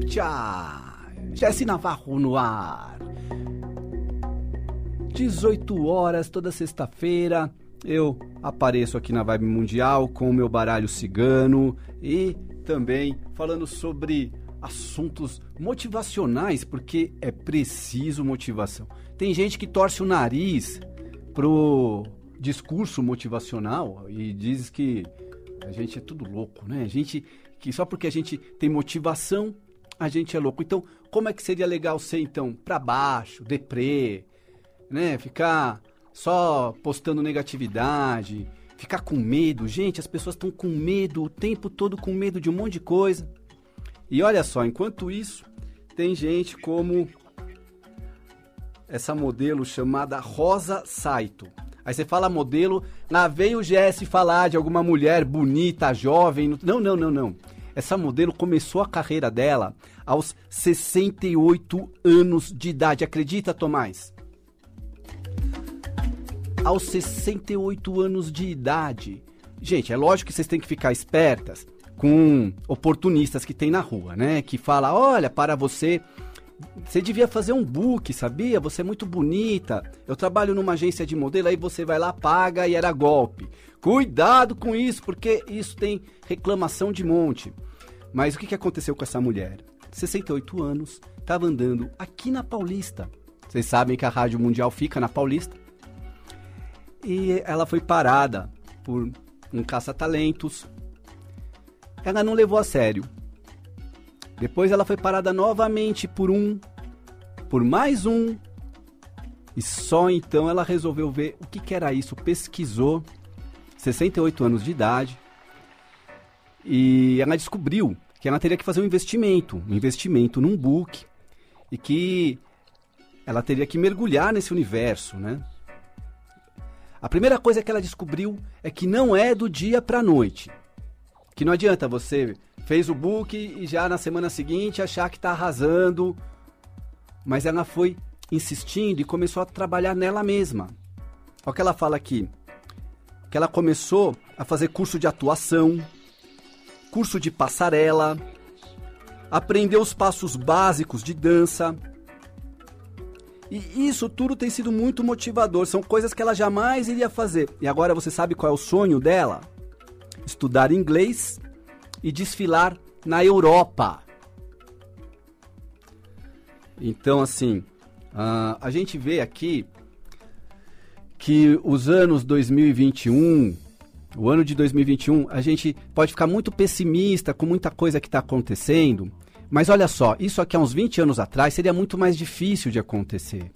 Optia! Jesse Navarro no ar. 18 horas toda sexta-feira eu apareço aqui na Vibe Mundial com o meu baralho cigano e também falando sobre assuntos motivacionais, porque é preciso motivação. Tem gente que torce o nariz pro discurso motivacional e diz que a gente é tudo louco, né? A gente que só porque a gente tem motivação, a gente é louco. Então, como é que seria legal ser então para baixo, deprê, né? Ficar só postando negatividade, ficar com medo. Gente, as pessoas estão com medo o tempo todo com medo de um monte de coisa. E olha só, enquanto isso, tem gente como essa modelo chamada Rosa Saito. Aí você fala modelo, lá vem o GS falar de alguma mulher bonita, jovem. Não, não, não, não. Essa modelo começou a carreira dela aos 68 anos de idade. Acredita, Tomás? Aos 68 anos de idade. Gente, é lógico que vocês têm que ficar espertas com oportunistas que tem na rua, né? Que fala, olha, para você você devia fazer um book, sabia? Você é muito bonita. Eu trabalho numa agência de modelo, aí você vai lá, paga e era golpe. Cuidado com isso, porque isso tem reclamação de monte. Mas o que, aconteceu com essa mulher? 68 anos, estava andando aqui na Paulista. Vocês sabem que a Rádio Mundial fica na Paulista. E ela foi parada por um caça-talentos. Ela não levou a sério. Depois ela foi parada novamente por um, por mais um. E só então ela resolveu ver o que, que era isso. Pesquisou, 68 anos de idade. E ela descobriu que ela teria que fazer um investimento, um investimento num book. E que ela teria que mergulhar nesse universo, né? A primeira coisa que ela descobriu é que não é do dia para noite. Que não adianta você fez o book e já na semana seguinte achar que está arrasando. Mas ela foi insistindo e começou a trabalhar nela mesma. Olha o que ela fala aqui. Que ela começou a fazer curso de atuação, curso de passarela, aprendeu os passos básicos de dança. E isso tudo tem sido muito motivador. São coisas que ela jamais iria fazer. E agora você sabe qual é o sonho dela? Estudar inglês e desfilar na Europa. Então, assim, uh, a gente vê aqui que os anos 2021, o ano de 2021, a gente pode ficar muito pessimista com muita coisa que está acontecendo, mas olha só, isso aqui há uns 20 anos atrás seria muito mais difícil de acontecer.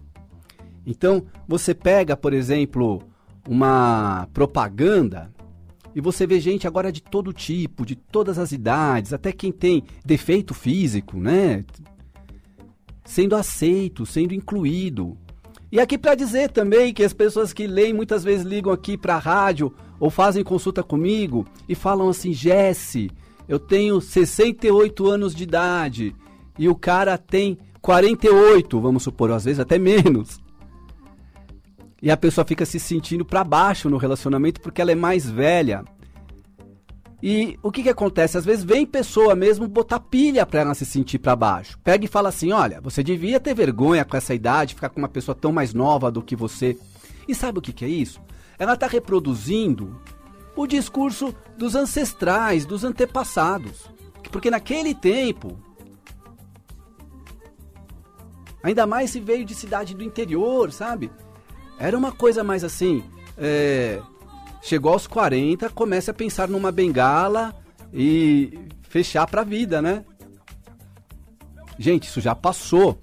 Então, você pega, por exemplo, uma propaganda e você vê gente agora de todo tipo, de todas as idades, até quem tem defeito físico, né? Sendo aceito, sendo incluído. E aqui para dizer também que as pessoas que leem muitas vezes ligam aqui para a rádio ou fazem consulta comigo e falam assim: Jesse, eu tenho 68 anos de idade e o cara tem 48, vamos supor, às vezes até menos. E a pessoa fica se sentindo para baixo no relacionamento porque ela é mais velha. E o que que acontece? Às vezes vem pessoa mesmo botar pilha para ela se sentir para baixo. Pega e fala assim: "Olha, você devia ter vergonha com essa idade, ficar com uma pessoa tão mais nova do que você". E sabe o que que é isso? Ela está reproduzindo o discurso dos ancestrais, dos antepassados. Porque naquele tempo, ainda mais se veio de cidade do interior, sabe? Era uma coisa mais assim. É, chegou aos 40, começa a pensar numa bengala e fechar pra vida, né? Gente, isso já passou.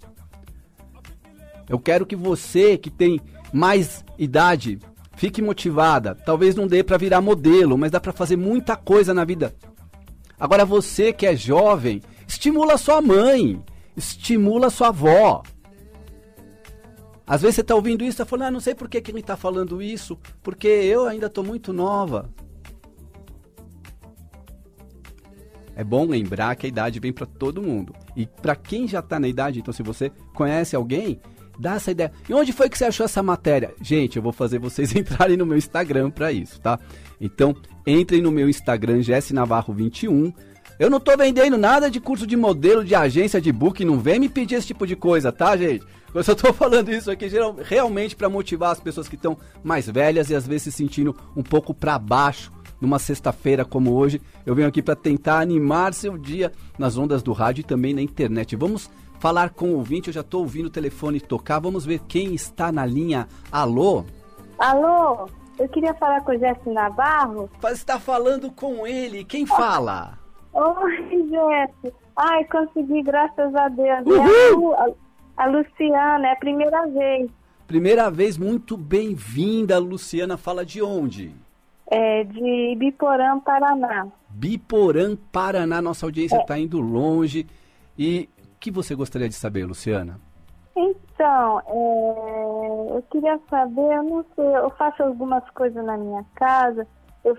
Eu quero que você que tem mais idade fique motivada. Talvez não dê para virar modelo, mas dá para fazer muita coisa na vida. Agora você que é jovem, estimula sua mãe, estimula sua avó. Às vezes você está ouvindo isso e está falando, ah, não sei por que, que ele está falando isso, porque eu ainda estou muito nova. É bom lembrar que a idade vem para todo mundo. E para quem já está na idade, então se você conhece alguém, dá essa ideia. E onde foi que você achou essa matéria? Gente, eu vou fazer vocês entrarem no meu Instagram para isso, tá? Então, entrem no meu Instagram, Navarro 21 Eu não tô vendendo nada de curso de modelo, de agência, de book, não vem me pedir esse tipo de coisa, tá, gente? Eu só tô falando isso aqui geral, realmente para motivar as pessoas que estão mais velhas e às vezes se sentindo um pouco para baixo numa sexta-feira como hoje. Eu venho aqui para tentar animar seu dia nas ondas do rádio e também na internet. Vamos falar com o ouvinte, eu já estou ouvindo o telefone tocar. Vamos ver quem está na linha. Alô? Alô? Eu queria falar com o Jesse Navarro. Você está falando com ele. Quem fala? Oi, Jesse. Ai, consegui, graças a Deus. É a, Lu, a, a Luciana, é a primeira vez. Primeira vez, muito bem-vinda, Luciana. Fala de onde? É, de Biporã, Paraná. Biporã, Paraná. Nossa audiência está é. indo longe. E o que você gostaria de saber, Luciana? Então, é, eu queria saber, eu não sei, eu faço algumas coisas na minha casa, eu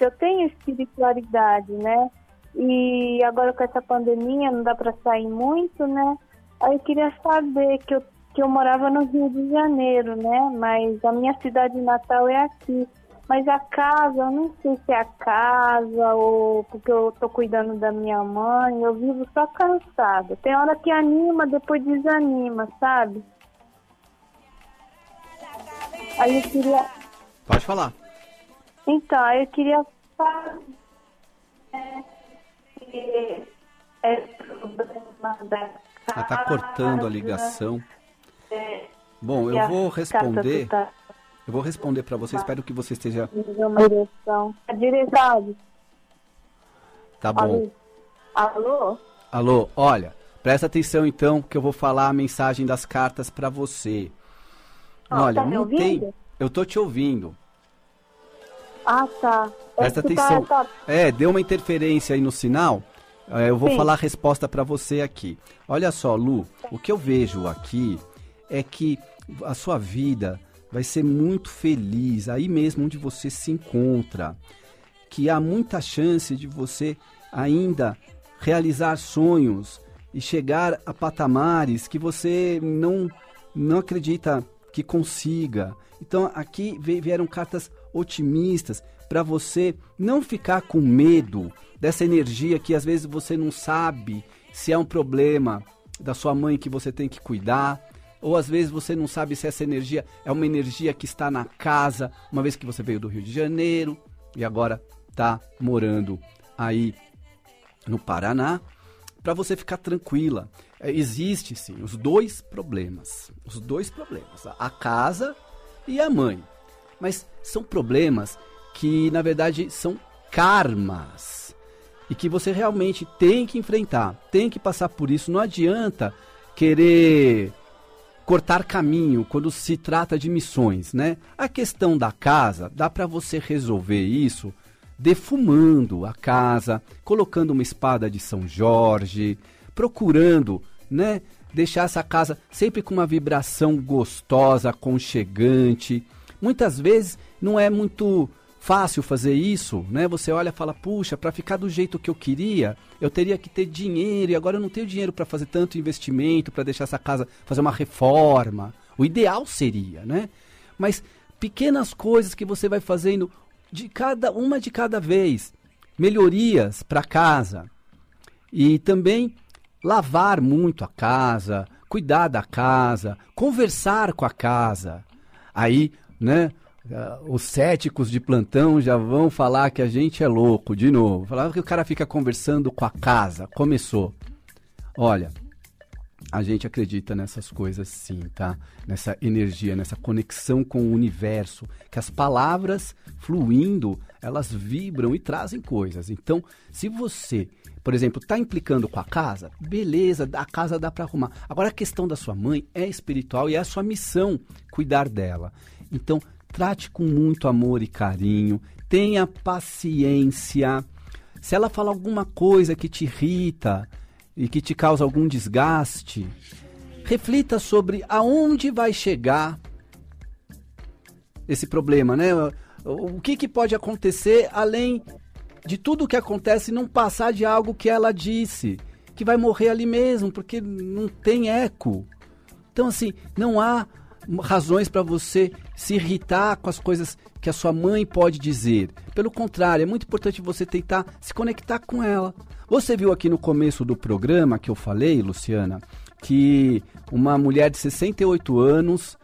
eu tenho espiritualidade, né? E agora com essa pandemia não dá para sair muito, né? Aí eu queria saber que eu, que eu morava no Rio de Janeiro, né? Mas a minha cidade natal é aqui. Mas a casa, eu não sei se é a casa ou porque eu tô cuidando da minha mãe, eu vivo só cansada. Tem hora que anima, depois desanima, sabe? Aí eu queria. Pode falar. Então, eu queria falar é, é problema da casa. Ela tá cortando a ligação. É, Bom, eu vou responder. Eu vou responder para você. Espero que você esteja. Uma direção. A direção. Tá bom. Alô? Alô, olha. Presta atenção então que eu vou falar a mensagem das cartas para você. Ah, olha, tá não tem. Eu tô te ouvindo. Ah, tá. Presta tá atenção. Tá... É, deu uma interferência aí no sinal. É, eu vou Sim. falar a resposta para você aqui. Olha só, Lu, o que eu vejo aqui é que a sua vida vai ser muito feliz aí mesmo onde você se encontra. Que há muita chance de você ainda realizar sonhos e chegar a patamares que você não não acredita que consiga. Então aqui vieram cartas otimistas para você não ficar com medo dessa energia que às vezes você não sabe se é um problema da sua mãe que você tem que cuidar, ou às vezes você não sabe se essa energia é uma energia que está na casa, uma vez que você veio do Rio de Janeiro e agora está morando aí no Paraná, para você ficar tranquila. É, existe sim os dois problemas, os dois problemas, a casa e a mãe. Mas são problemas que na verdade são karmas e que você realmente tem que enfrentar, tem que passar por isso. Não adianta querer cortar caminho quando se trata de missões, né? A questão da casa, dá para você resolver isso defumando a casa, colocando uma espada de São Jorge, procurando, né, deixar essa casa sempre com uma vibração gostosa, aconchegante. Muitas vezes não é muito fácil fazer isso, né? Você olha e fala: "Puxa, para ficar do jeito que eu queria, eu teria que ter dinheiro e agora eu não tenho dinheiro para fazer tanto investimento, para deixar essa casa fazer uma reforma". O ideal seria, né? Mas pequenas coisas que você vai fazendo de cada uma de cada vez, melhorias para casa. E também lavar muito a casa, cuidar da casa, conversar com a casa. Aí, né, os céticos de plantão já vão falar que a gente é louco de novo. Falar que o cara fica conversando com a casa. Começou. Olha, a gente acredita nessas coisas sim, tá? Nessa energia, nessa conexão com o universo, que as palavras fluindo, elas vibram e trazem coisas. Então, se você, por exemplo, está implicando com a casa, beleza, a casa dá para arrumar. Agora a questão da sua mãe é espiritual e é a sua missão cuidar dela. Então, Trate com muito amor e carinho, tenha paciência. Se ela fala alguma coisa que te irrita e que te causa algum desgaste, reflita sobre aonde vai chegar esse problema, né? O que, que pode acontecer além de tudo que acontece não passar de algo que ela disse, que vai morrer ali mesmo, porque não tem eco. Então, assim, não há razões para você se irritar com as coisas que a sua mãe pode dizer. Pelo contrário, é muito importante você tentar se conectar com ela. Você viu aqui no começo do programa que eu falei, Luciana, que uma mulher de 68 anos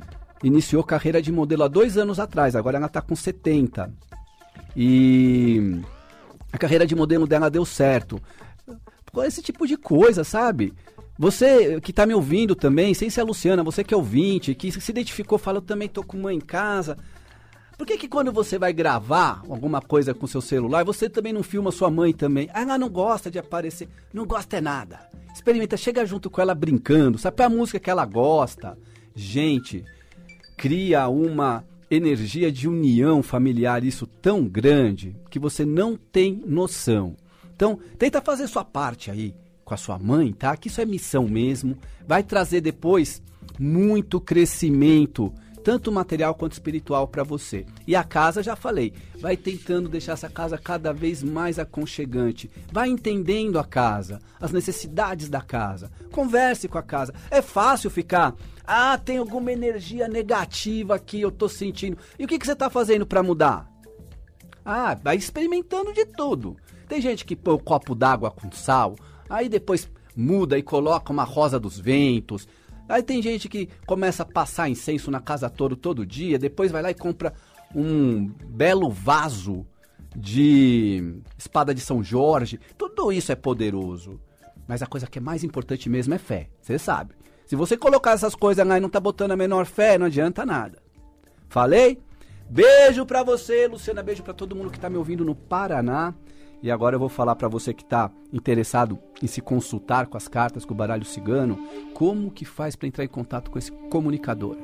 iniciou carreira de modelo há dois anos atrás, agora ela está com 70. E a carreira de modelo dela deu certo. Esse tipo de coisa, sabe? Você que está me ouvindo também, sem ser a Luciana, você que é ouvinte, que se identificou, fala, eu também tô com mãe em casa. Por que, que quando você vai gravar alguma coisa com seu celular, você também não filma sua mãe também? Ah, ela não gosta de aparecer. Não gosta é nada. Experimenta, chega junto com ela brincando, sabe a música que ela gosta. Gente, cria uma energia de união familiar, isso tão grande, que você não tem noção. Então, tenta fazer sua parte aí com a sua mãe, tá? Que isso é missão mesmo. Vai trazer depois muito crescimento, tanto material quanto espiritual para você. E a casa, já falei, vai tentando deixar essa casa cada vez mais aconchegante. Vai entendendo a casa, as necessidades da casa. Converse com a casa. É fácil ficar, ah, tem alguma energia negativa aqui, eu tô sentindo. E o que, que você tá fazendo para mudar? Ah, vai experimentando de tudo. Tem gente que põe o um copo d'água com sal, Aí depois muda e coloca uma rosa dos ventos. Aí tem gente que começa a passar incenso na casa toda todo dia, depois vai lá e compra um belo vaso de espada de São Jorge. Tudo isso é poderoso. Mas a coisa que é mais importante mesmo é fé. Você sabe. Se você colocar essas coisas lá e não tá botando a menor fé, não adianta nada. Falei? Beijo pra você, Luciana. Beijo pra todo mundo que tá me ouvindo no Paraná. E agora eu vou falar para você que está interessado em se consultar com as cartas, com o baralho cigano, como que faz para entrar em contato com esse comunicador.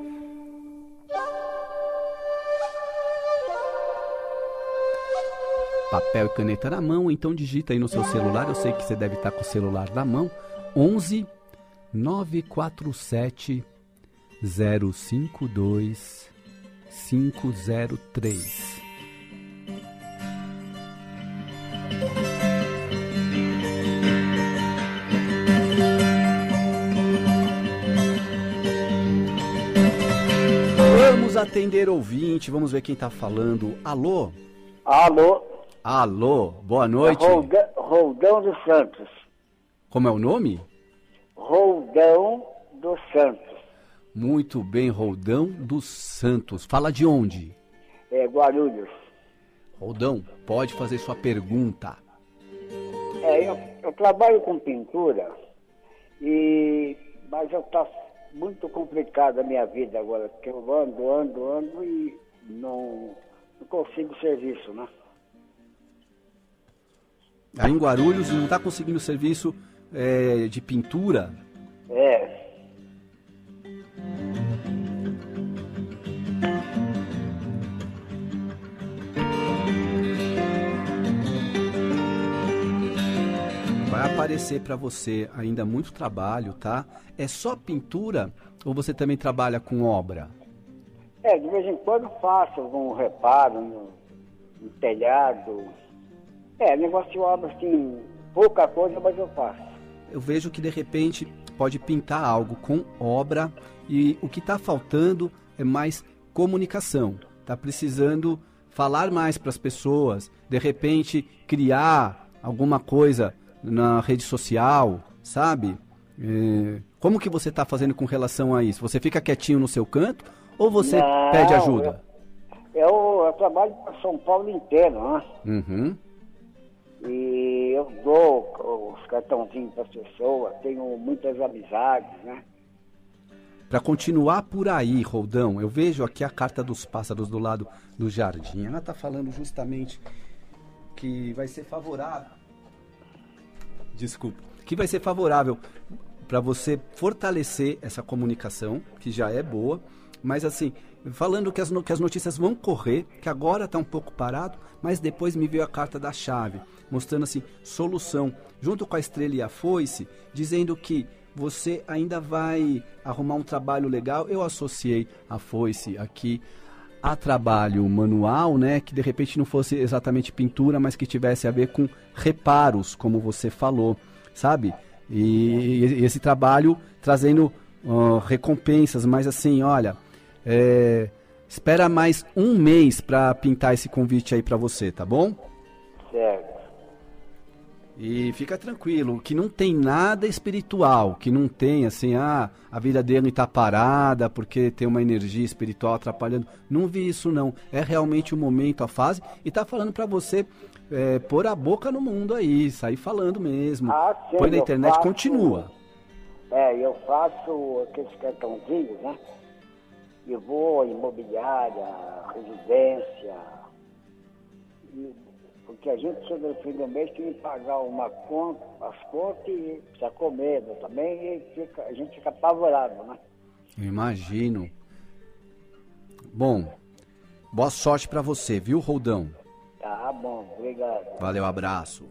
Papel e caneta na mão, então digita aí no seu celular, eu sei que você deve estar com o celular na mão, 11 947 052 503. Vamos atender ouvinte, vamos ver quem está falando. Alô? Alô? Alô, boa noite. Roldão dos Santos. Como é o nome? Roldão dos Santos. Muito bem, Roldão dos Santos. Fala de onde? É Guarulhos. Roldão, pode fazer sua pergunta. É, eu, eu trabalho com pintura, e, mas eu tá muito complicada a minha vida agora, porque eu ando, ando, ando e não, não consigo serviço, né? Aí em Guarulhos não está conseguindo serviço é, de pintura? É. aparecer para você ainda muito trabalho, tá? É só pintura ou você também trabalha com obra? É, de vez em quando faço algum reparo no, no telhado. É, negócio de obra, assim, pouca coisa, mas eu faço. Eu vejo que de repente pode pintar algo com obra e o que está faltando é mais comunicação. Está precisando falar mais para as pessoas, de repente criar alguma coisa na rede social, sabe? É, como que você está fazendo com relação a isso? Você fica quietinho no seu canto ou você Não, pede ajuda? Eu, eu, eu trabalho para São Paulo inteiro, né? Uhum. E eu dou os cartãozinhos para as pessoas, tenho muitas amizades, né? Para continuar por aí, Roldão, eu vejo aqui a carta dos pássaros do lado do jardim. Ela está falando justamente que vai ser favorável desculpa, que vai ser favorável para você fortalecer essa comunicação, que já é boa, mas assim, falando que as, que as notícias vão correr, que agora está um pouco parado, mas depois me veio a carta da chave, mostrando assim, solução, junto com a estrela e a foice, dizendo que você ainda vai arrumar um trabalho legal. Eu associei a foice aqui a trabalho manual, né, que de repente não fosse exatamente pintura, mas que tivesse a ver com reparos, como você falou, sabe? E, e esse trabalho trazendo uh, recompensas, mas assim, olha, É, espera mais um mês para pintar esse convite aí para você, tá bom? E fica tranquilo, que não tem nada espiritual, que não tem assim, ah, a vida dele está parada porque tem uma energia espiritual atrapalhando. Não vi isso não. É realmente o momento, a fase, e tá falando para você é, pôr a boca no mundo aí, sair falando mesmo. Ah, sim, Põe na internet, faço- continua. É, eu faço aqueles cartãozinhos, né? E vou imobiliária, residência. Porque a gente no fim do mês tem que pagar uma conta, as contas e precisa comer né, também e fica, a gente fica apavorado, né? Imagino. Bom, boa sorte para você, viu, Roldão? Tá bom, obrigado. Valeu, abraço.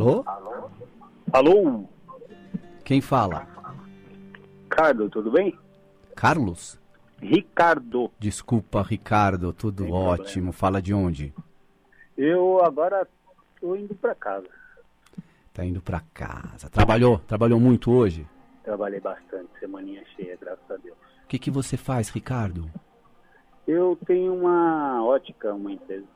Alô? Alô, Quem fala? Ricardo, tudo bem? Carlos? Ricardo, Desculpa, Ricardo, tudo Sem ótimo. problema. Fala de onde? eu agora tô indo para casa. Tá indo pra casa. Trabalhou? Trabalhou muito hoje? Trabalhei bastante, semaninha cheia, graças a Deus. O que, que você faz, Ricardo? Eu tenho uma ótica, uma empresa.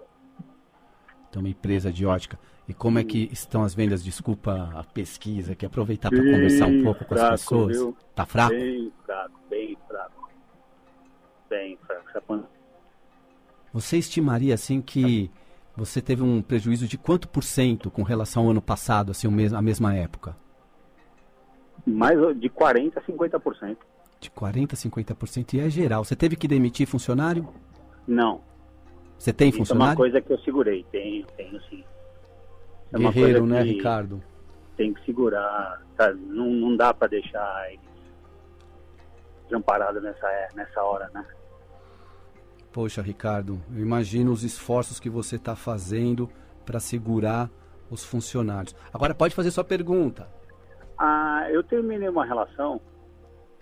Tem uma empresa de ótica. E como é que estão as vendas? Desculpa a pesquisa aqui, aproveitar para conversar um pouco com as fraco, pessoas. viu? Tá fraco? Bem fraco, bem fraco. Bem fraco. Você estimaria assim que você teve um prejuízo de quanto por cento com relação ao ano passado, assim, a mesma época? Mais de 40% a 50%. De 40% a 50% e é geral. Você teve que demitir funcionário? Não. Você tem Isso é uma funcionário? coisa que eu segurei. Tenho, tenho sim. É uma Guerreiro, coisa né, Ricardo? Tem que segurar. sabe? Não, não dá para deixar eles desamparados nessa, nessa hora, né? Poxa, Ricardo, eu imagino os esforços que você está fazendo para segurar os funcionários. Agora pode fazer sua pergunta. Ah, eu terminei uma relação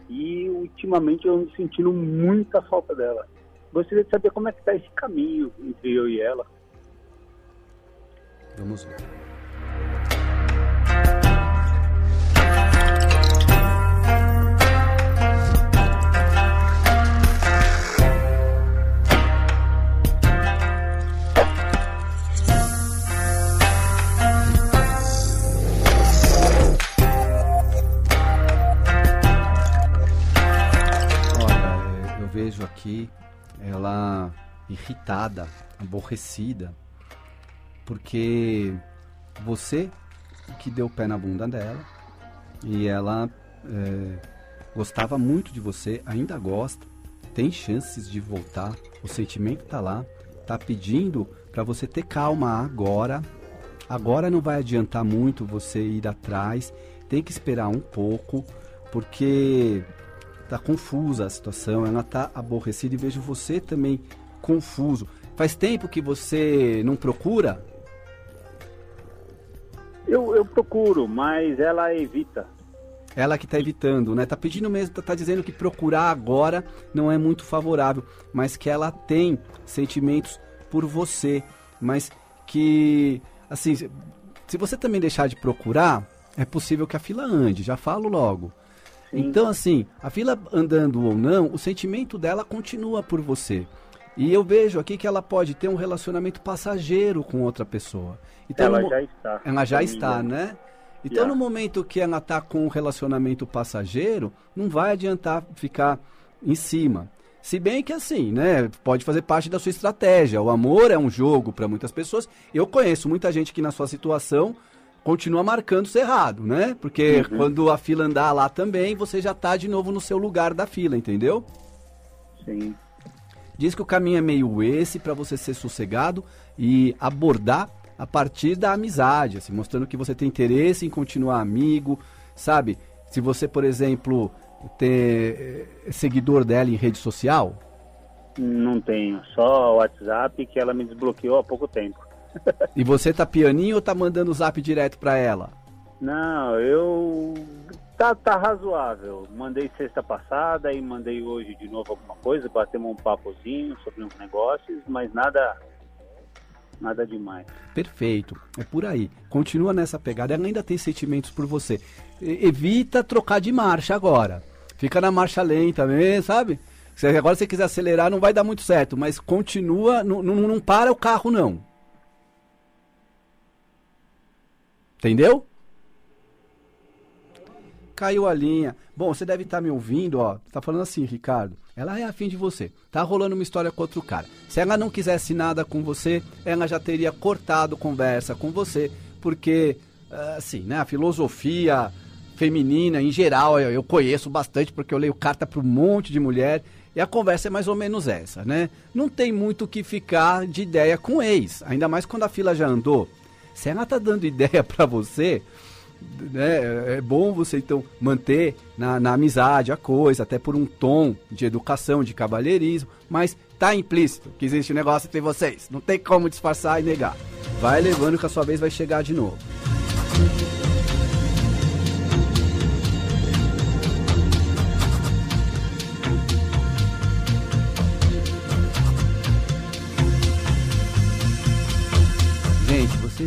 e ultimamente eu ando sentindo muita falta dela. Gostaria de saber como é que tá esse caminho entre eu e ela. Vamos ver. Vejo aqui ela irritada, aborrecida, porque você que deu pé na bunda dela e ela é, gostava muito de você, ainda gosta, tem chances de voltar, o sentimento tá lá, tá pedindo para você ter calma agora. Agora não vai adiantar muito você ir atrás, tem que esperar um pouco, porque tá confusa a situação, ela tá aborrecida e vejo você também confuso. Faz tempo que você não procura? Eu, eu procuro, mas ela evita. Ela que tá evitando, né? Tá pedindo mesmo, tá, tá dizendo que procurar agora não é muito favorável, mas que ela tem sentimentos por você, mas que, assim, se- se você também deixar de procurar, é possível que a fila ande, já falo logo. Então, assim, a fila andando ou não, o sentimento dela continua por você. E eu vejo aqui que ela pode ter um relacionamento passageiro com outra pessoa. Então, ela no já está. ela já está, né? Então, Já. no momento que ela está com um relacionamento passageiro, não vai adiantar ficar em cima. Se bem que assim, né? Pode fazer parte da sua estratégia. O amor é um jogo para muitas pessoas. Eu conheço muita gente que na sua situação continua marcando isso errado, né? Porque Uhum. quando a fila andar lá também, você já tá de novo no seu lugar da fila, entendeu? Sim. Diz que o caminho é meio esse para você ser sossegado e abordar a partir da amizade, assim, mostrando que você tem interesse em continuar amigo, sabe? Se você, por exemplo, ter eh, seguidor dela em rede social, Não tenho. Só o WhatsApp que ela me desbloqueou há pouco tempo. e você tá pianinho ou tá mandando o zap direto para ela? Não, eu Tá, tá razoável. Mandei sexta passada e mandei hoje de novo alguma coisa, batemos um papozinho sobre uns negócios, mas nada nada demais. Perfeito, é por aí. Continua nessa pegada, ela ainda tem sentimentos por você. E- evita trocar de marcha agora. Fica na marcha lenta mesmo, sabe? Se agora você quiser acelerar, não vai dar muito certo, mas continua, não, não, não para o carro não. Entendeu? Caiu a linha. Bom, você deve estar me ouvindo, ó. Tá falando assim, Ricardo. Ela é afim de você. Tá rolando uma história com outro cara. Se ela não quisesse nada com você, ela já teria cortado conversa com você, porque ah, assim, né, a filosofia feminina em geral, eu, eu conheço bastante porque eu leio carta para um monte de mulher e a conversa é mais ou menos essa, né? Não tem muito o que ficar de ideia com ex, ainda mais quando a fila já andou. Se ela tá dando ideia para você, né, é bom você então manter na, na amizade a coisa, até por um tom de educação, de cavalheirismo, mas tá implícito que existe um negócio entre vocês. Não tem como disfarçar e negar. Vai levando que a sua vez vai chegar de novo.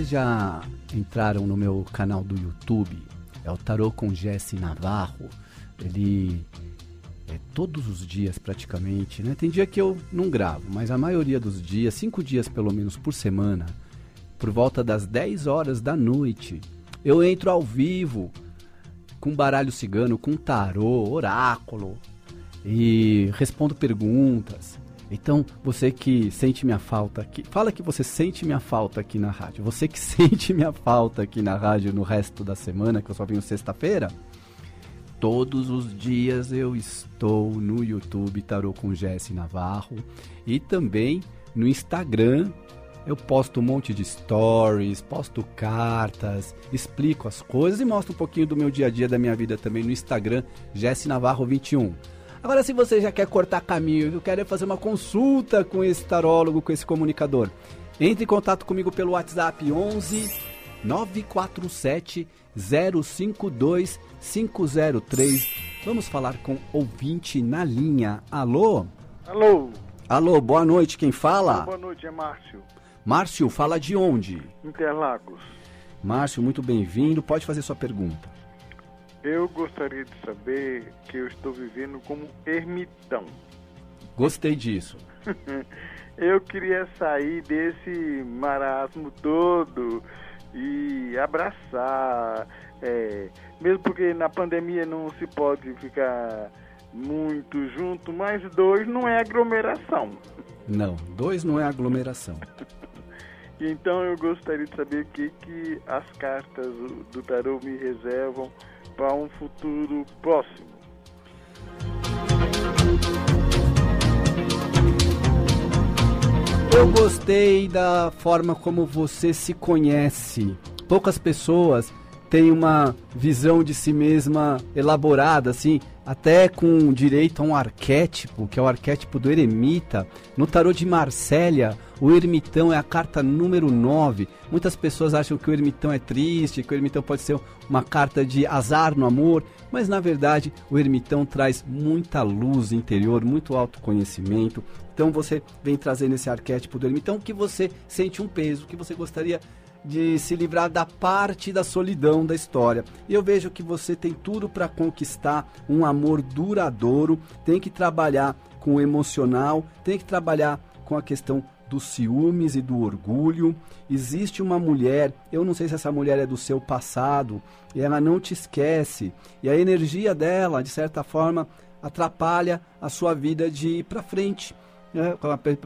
Vocês já entraram no meu canal do YouTube? É o Tarô com Jesse Navarro. Ele é todos os dias praticamente, né? Tem dia que eu não gravo, mas a maioria dos dias, cinco dias pelo menos por semana, por volta das 10 horas da noite, eu entro ao vivo com baralho cigano, com tarô, oráculo e respondo perguntas. Então, você que sente minha falta aqui, fala que você sente minha falta aqui na rádio. Você que sente minha falta aqui na rádio no resto da semana, que eu só venho sexta-feira. Todos os dias eu estou no YouTube Tarô com Jesse Navarro e também no Instagram. Eu posto um monte de stories, posto cartas, explico as coisas e mostro um pouquinho do meu dia a dia, da minha vida também no Instagram, Jesse Navarro 21. Agora, se você já quer cortar caminho, eu quero fazer uma consulta com esse tarólogo, com esse comunicador, entre em contato comigo pelo WhatsApp 11 947 052 503. Vamos falar com ouvinte na linha. Alô? Alô, Alô, boa noite, quem fala? boa noite, é Márcio, Márcio, fala de onde? Interlagos. Márcio, muito bem-vindo, pode fazer sua pergunta. Eu gostaria de saber que eu estou vivendo como ermitão. Gostei disso. Eu queria sair desse marasmo todo e abraçar, é, mesmo porque na pandemia não se pode ficar muito junto, mas dois não é aglomeração. Não, dois não é aglomeração. Então eu gostaria de saber o que, que as cartas do tarô me reservam para um futuro próximo. Eu gostei da forma como você se conhece. Poucas pessoas têm uma visão de si mesma elaborada, assim, até com direito a um arquétipo, que é o arquétipo do eremita. No tarô de Marsella, o ermitão é a carta número 9. Muitas pessoas acham que o ermitão é triste, que o ermitão pode ser uma carta de azar no amor, mas na verdade o ermitão traz muita luz interior, muito autoconhecimento. Então você vem trazendo esse arquétipo do ermitão que você sente um peso, que você gostaria de se livrar da parte da solidão da história. Eu vejo que você tem tudo para conquistar um amor duradouro, tem que trabalhar com o emocional, tem que trabalhar com a questão dos ciúmes e do orgulho. Existe uma mulher, eu não sei se essa mulher é do seu passado, e ela não te esquece. E a energia dela, de certa forma, atrapalha a sua vida de ir para frente. né?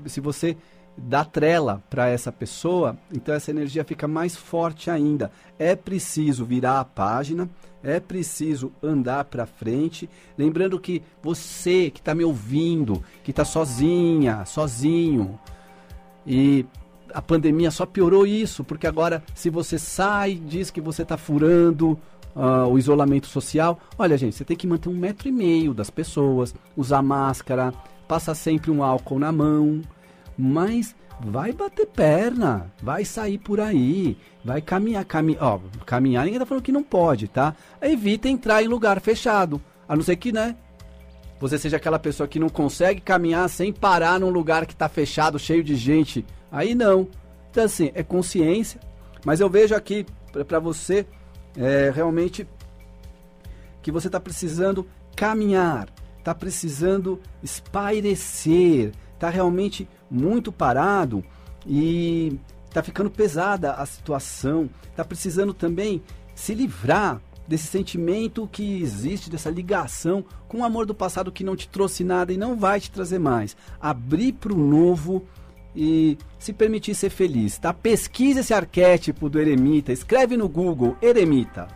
Se você dá trela para essa pessoa, então essa energia fica mais forte ainda. É preciso virar a página, é preciso andar para frente, lembrando que você que está me ouvindo, que está sozinha, sozinho, e a pandemia só piorou isso, porque agora se você sai, diz que você está furando ah, o isolamento social, olha gente, você tem que manter um metro e meio das pessoas, usar máscara, passa sempre um álcool na mão, mas vai bater perna, vai sair por aí, vai caminhar, caminhar, ó, caminhar ninguém tá falando que não pode, tá? Evita entrar em lugar fechado, a não ser que, né, você seja aquela pessoa que não consegue caminhar sem parar num lugar que tá fechado, cheio de gente, aí não. Então assim, é consciência, mas eu vejo aqui para você é, realmente que você está precisando caminhar, está precisando espairecer, está realmente muito parado e está ficando pesada a situação, está precisando também se livrar desse sentimento que existe, dessa ligação com o amor do passado que não te trouxe nada e não vai te trazer mais. Abrir para o novo e se permitir ser feliz, tá? Pesquisa esse arquétipo do eremita, escreve no Google eremita.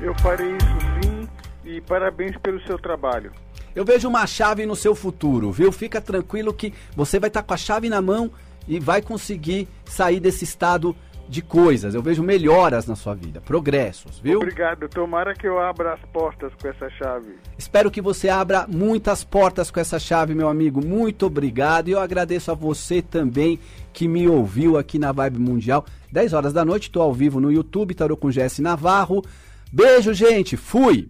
Eu farei isso sim e parabéns pelo seu trabalho. Eu vejo uma chave no seu futuro, viu? Fica tranquilo que você vai estar tá com a chave na mão e vai conseguir sair desse estado de coisas. Eu vejo melhoras na sua vida, progressos, viu? Obrigado. Tomara que eu abra as portas com essa chave. Espero que você abra muitas portas com essa chave, meu amigo. Muito obrigado. E eu agradeço a você também que me ouviu aqui na Vibe Mundial. 10 horas da noite, estou ao vivo no YouTube, Tarô com Jesse Navarro. Beijo, gente. Fui.